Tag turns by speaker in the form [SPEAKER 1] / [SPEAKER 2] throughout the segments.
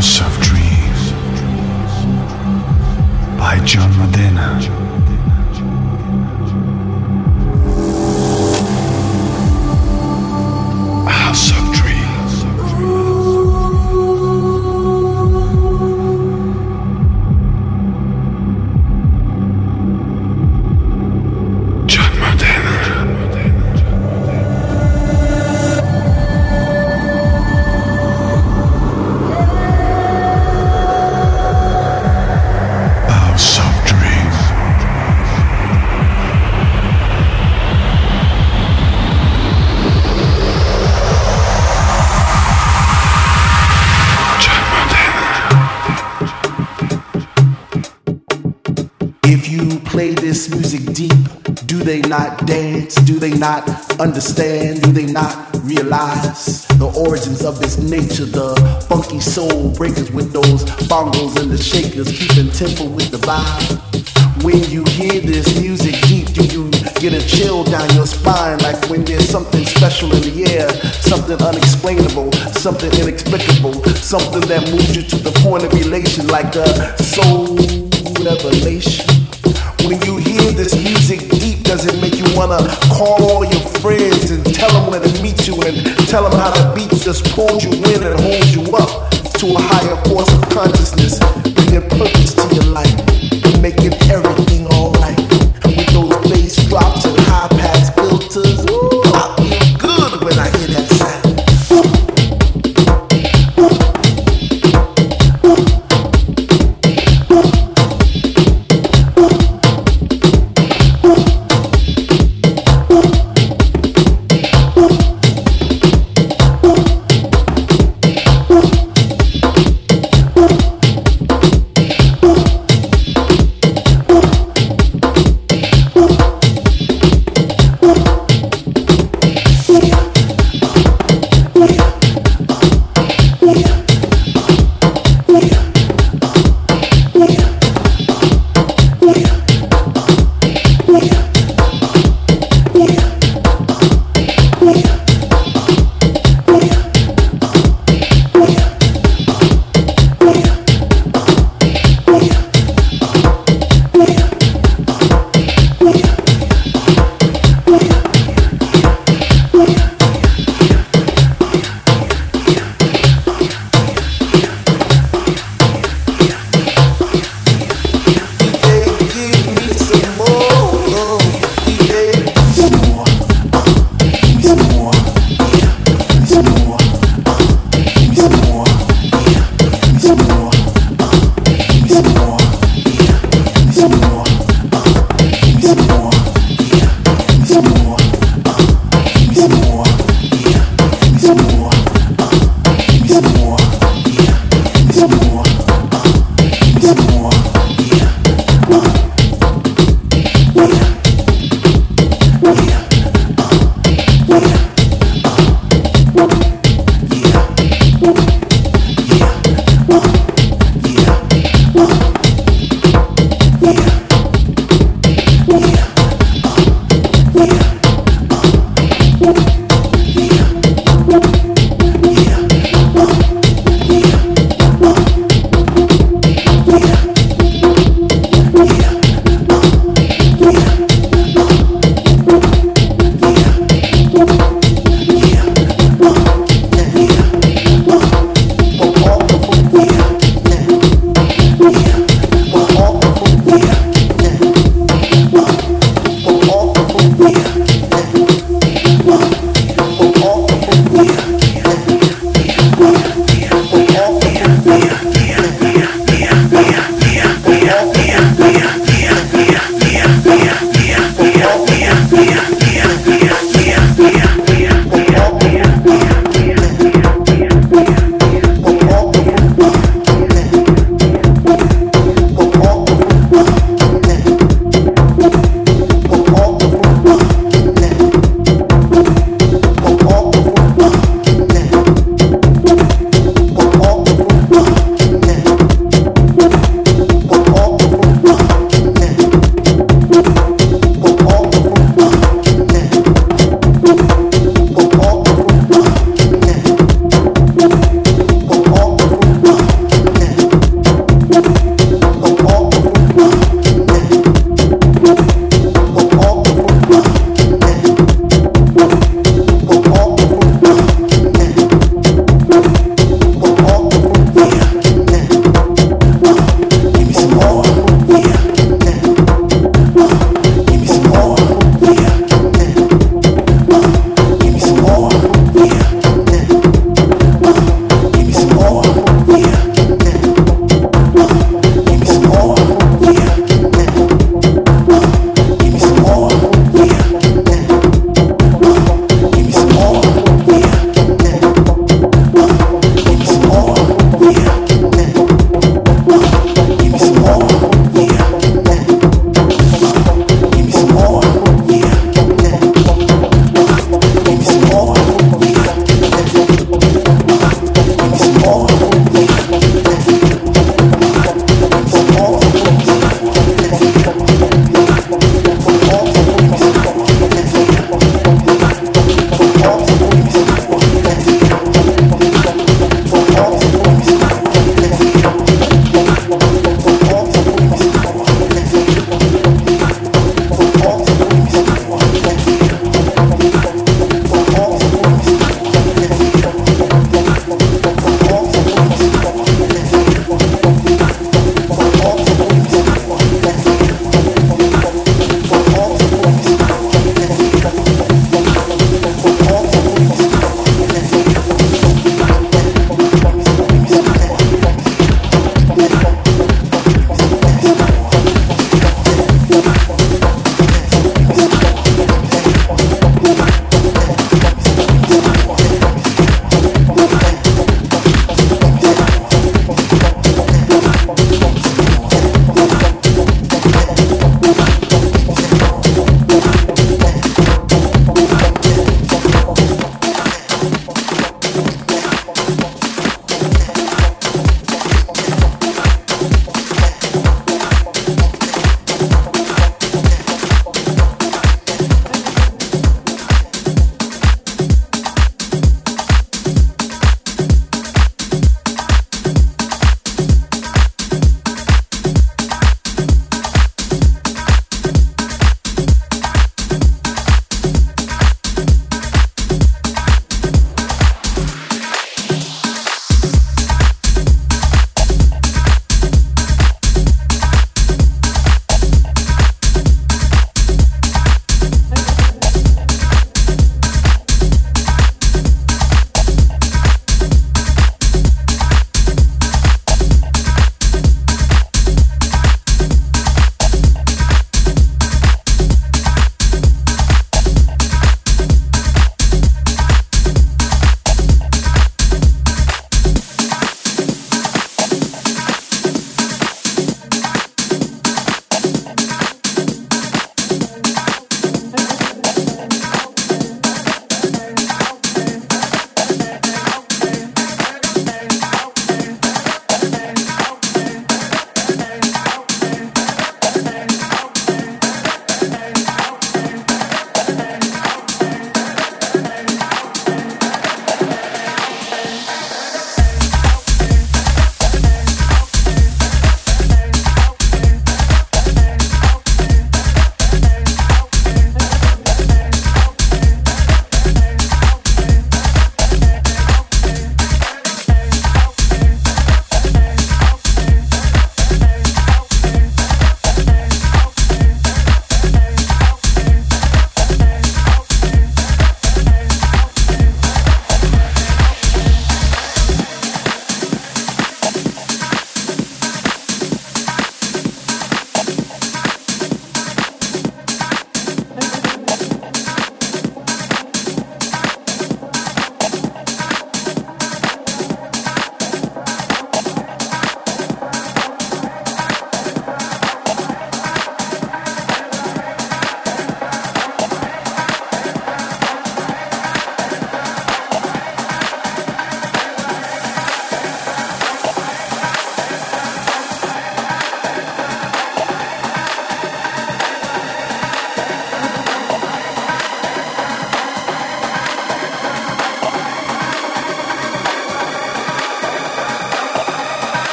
[SPEAKER 1] House
[SPEAKER 2] not dance? Do they not understand? Do they not realize the origins of this nature? The funky soul breakers with those bongos and the shakers, keeping tempo with the vibe. When you hear this music deep, do you get a chill down your spine? Like when there's something special in the air, something unexplainable, something inexplicable, something that moves you to the point of elation, like a soul revelation. When you hear this music you wanna call all your friends and tell them where to meet you and tell them how the beat just pulls you in and holds you up to a higher force of consciousness,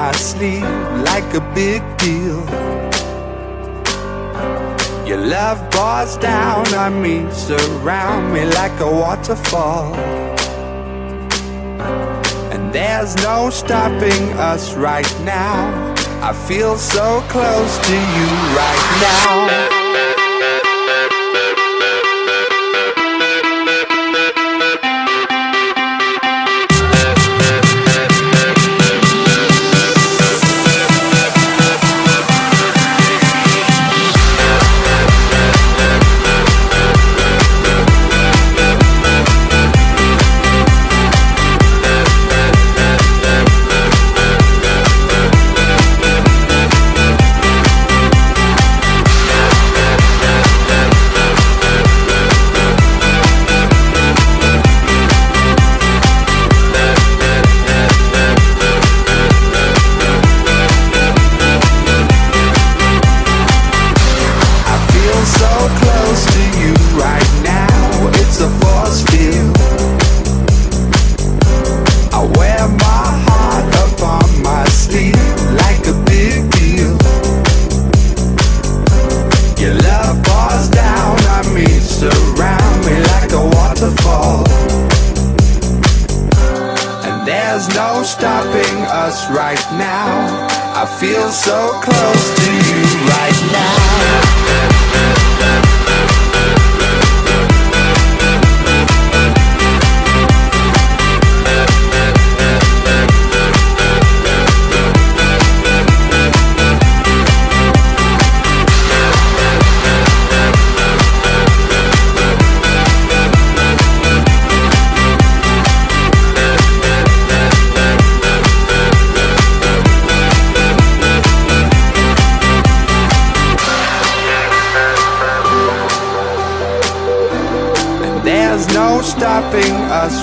[SPEAKER 3] my sleeve like a big deal. Your love pours down on me, surround me like a waterfall. And there's no stopping us right now. I feel so close to you right now.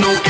[SPEAKER 4] No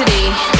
[SPEAKER 5] City.